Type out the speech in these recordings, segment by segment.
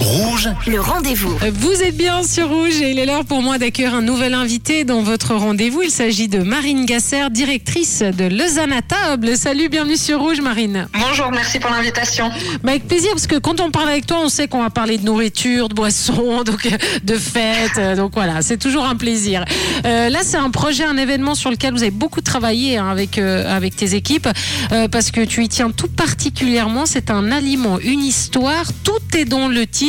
Rouge, Le rendez-vous. Vous êtes bien sur Rouge et il est l'heure pour moi d'accueillir un nouvel invité dans votre rendez-vous. Il s'agit de Marine Gasser, directrice de Lausanne à table. Salut, bienvenue sur Rouge, Marine. Bonjour, merci pour l'invitation. Bah, avec plaisir, parce que quand on parle avec toi, on sait qu'on va parler de nourriture, de boissons, donc de fêtes. euh, Donc voilà, c'est toujours un plaisir. Euh, là, c'est un projet, un événement sur lequel vous avez beaucoup travaillé hein, avec, euh, avec tes équipes, euh, parce que tu y tiens tout particulièrement. C'est un aliment, une histoire. Tout est dans le titre.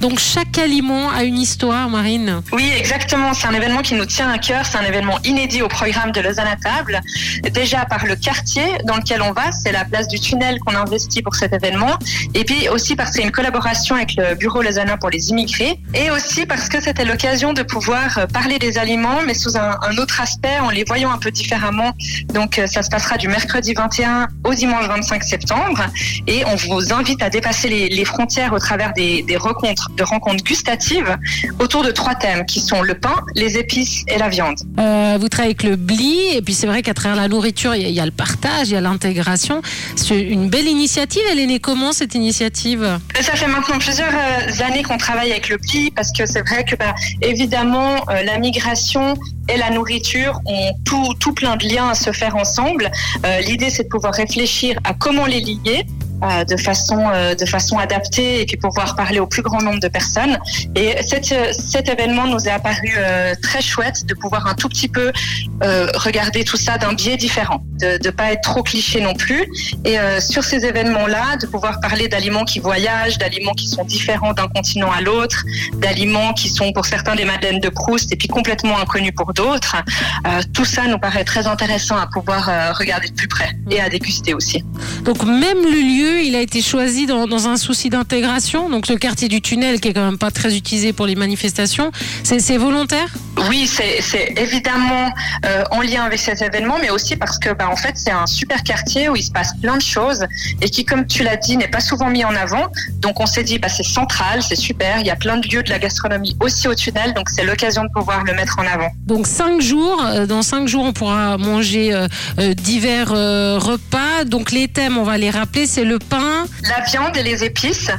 Donc chaque aliment a une histoire, Marine. Oui, exactement. C'est un événement qui nous tient à cœur. C'est un événement inédit au programme de Lausanne à table. Déjà par le quartier dans lequel on va, c'est la place du tunnel qu'on a investi pour cet événement. Et puis aussi parce que c'est une collaboration avec le bureau lausannois pour les immigrés. Et aussi parce que c'était l'occasion de pouvoir parler des aliments, mais sous un, autre aspect, en les voyant un peu différemment. Donc euh, ça se passera du mercredi 21 au dimanche 25 septembre. Et on vous invite à dépasser les, frontières au travers des rencontres, de rencontres gustatives autour de trois thèmes qui sont le pain, les épices et la viande. Euh, vous travaillez avec le BLI, et puis c'est vrai qu'à travers la nourriture, il y, a- il y a le partage, il y a l'intégration. C'est une belle initiative. Elle est née comment cette initiative? Mais Ça fait maintenant plusieurs euh, années qu'on travaille avec le PLI parce que c'est vrai que bah, évidemment euh, la migration et la nourriture ont tout, tout plein de liens à se faire ensemble. Euh, L'idée c'est de pouvoir réfléchir à comment les lier. Euh, de façon euh, de façon adaptée et puis pouvoir parler au plus grand nombre de personnes. Et cet, euh, cet événement nous est apparu très chouette de pouvoir un tout petit peu regarder tout ça d'un biais différent de ne pas être trop cliché non plus et euh, sur ces événements-là, de pouvoir parler d'aliments qui voyagent, d'aliments qui sont différents d'un continent à l'autre, d'aliments qui sont pour certains des madeleines de Proust et puis complètement inconnus pour d'autres, euh, tout ça nous paraît très intéressant à pouvoir euh, regarder de plus près et à déguster aussi. Donc même le lieu, il a été choisi dans, dans un souci d'intégration. Donc le quartier du tunnel, qui est quand même pas très utilisé pour les manifestations, c'est volontaire? Oui, c'est c'est évidemment en lien avec cet événement, mais aussi parce que, bah, en fait, c'est un super quartier où il se passe plein de choses et qui, comme tu l'as dit, n'est pas souvent mis en avant. Donc, on s'est dit, bah, c'est central, c'est super. Il y a plein de lieux de la gastronomie aussi au tunnel, donc c'est l'occasion de pouvoir le mettre en avant. Donc cinq jours, euh, dans cinq jours, on pourra manger euh, euh, divers euh, repas. Donc les thèmes, on va les rappeler, c'est le pain. La viande et les épices.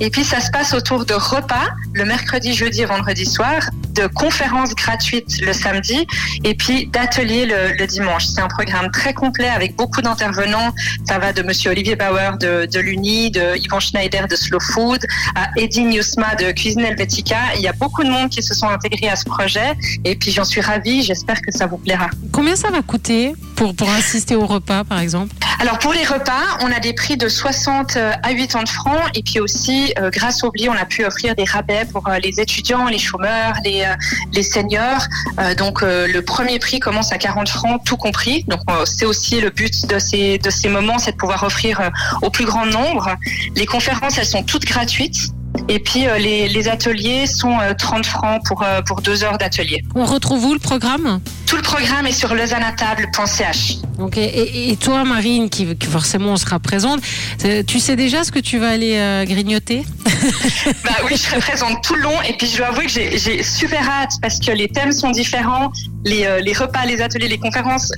Et puis, ça se passe autour de repas le mercredi, jeudi vendredi soir, de conférences gratuites le samedi et puis d'ateliers le, dimanche. C'est un programme très complet avec beaucoup d'intervenants. Ça va de Monsieur Olivier Bauer de, de l'Uni, de Yvan Schneider de Slow Food, à Eddie Newsma de Cuisine Helvetica. Il y a beaucoup de monde qui se sont intégrés à ce projet et puis j'en suis ravie. J'espère que ça vous plaira. Combien ça va coûter? Pour, pour assister au repas, par exemple Alors pour les repas, on a des prix de 60 à 80 francs et puis aussi euh, grâce au BLI, on a pu offrir des rabais pour euh, les étudiants, les chômeurs, les, euh, les seniors. Euh, donc euh, le premier prix commence à 40 francs tout compris. Donc euh, c'est aussi le but de ces de ces moments, c'est de pouvoir offrir euh, au plus grand nombre. Les conférences, elles sont toutes gratuites. Et puis euh, les, les ateliers sont euh, 30 francs pour euh, pour deux heures d'atelier. On retrouve où le programme? Tout le programme est sur lausanneatable.ch. Ok. Et, et toi, Marine, qui, qui forcément sera présente, euh, tu sais déjà ce que tu vas aller euh, grignoter? Bah oui, je serai présente tout le long et puis je dois avouer que j'ai super hâte parce que les thèmes sont différents, les, euh, les repas, les ateliers, les conférences.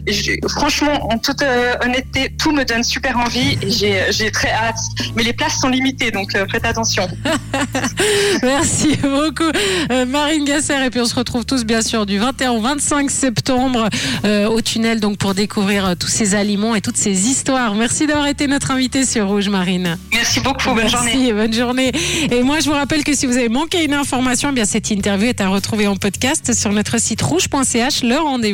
Franchement, en toute euh, honnêteté, tout me donne super envie et j'ai j'ai très hâte. Mais les places sont limitées, donc euh, faites attention. Merci beaucoup, euh, Marine Gasser. Et puis on se retrouve tous, bien sûr, du 21 au 25 septembre euh, au tunnel, donc pour découvrir euh, tous ces aliments et toutes ces histoires. Merci d'avoir été notre invitée sur Rouge, Marine. Merci beaucoup, bonne Merci, journée. bonne journée. Et moi, je vous rappelle que si vous avez manqué une information, eh bien cette interview est à retrouver en podcast sur notre site rouge.ch. Le rendez-vous.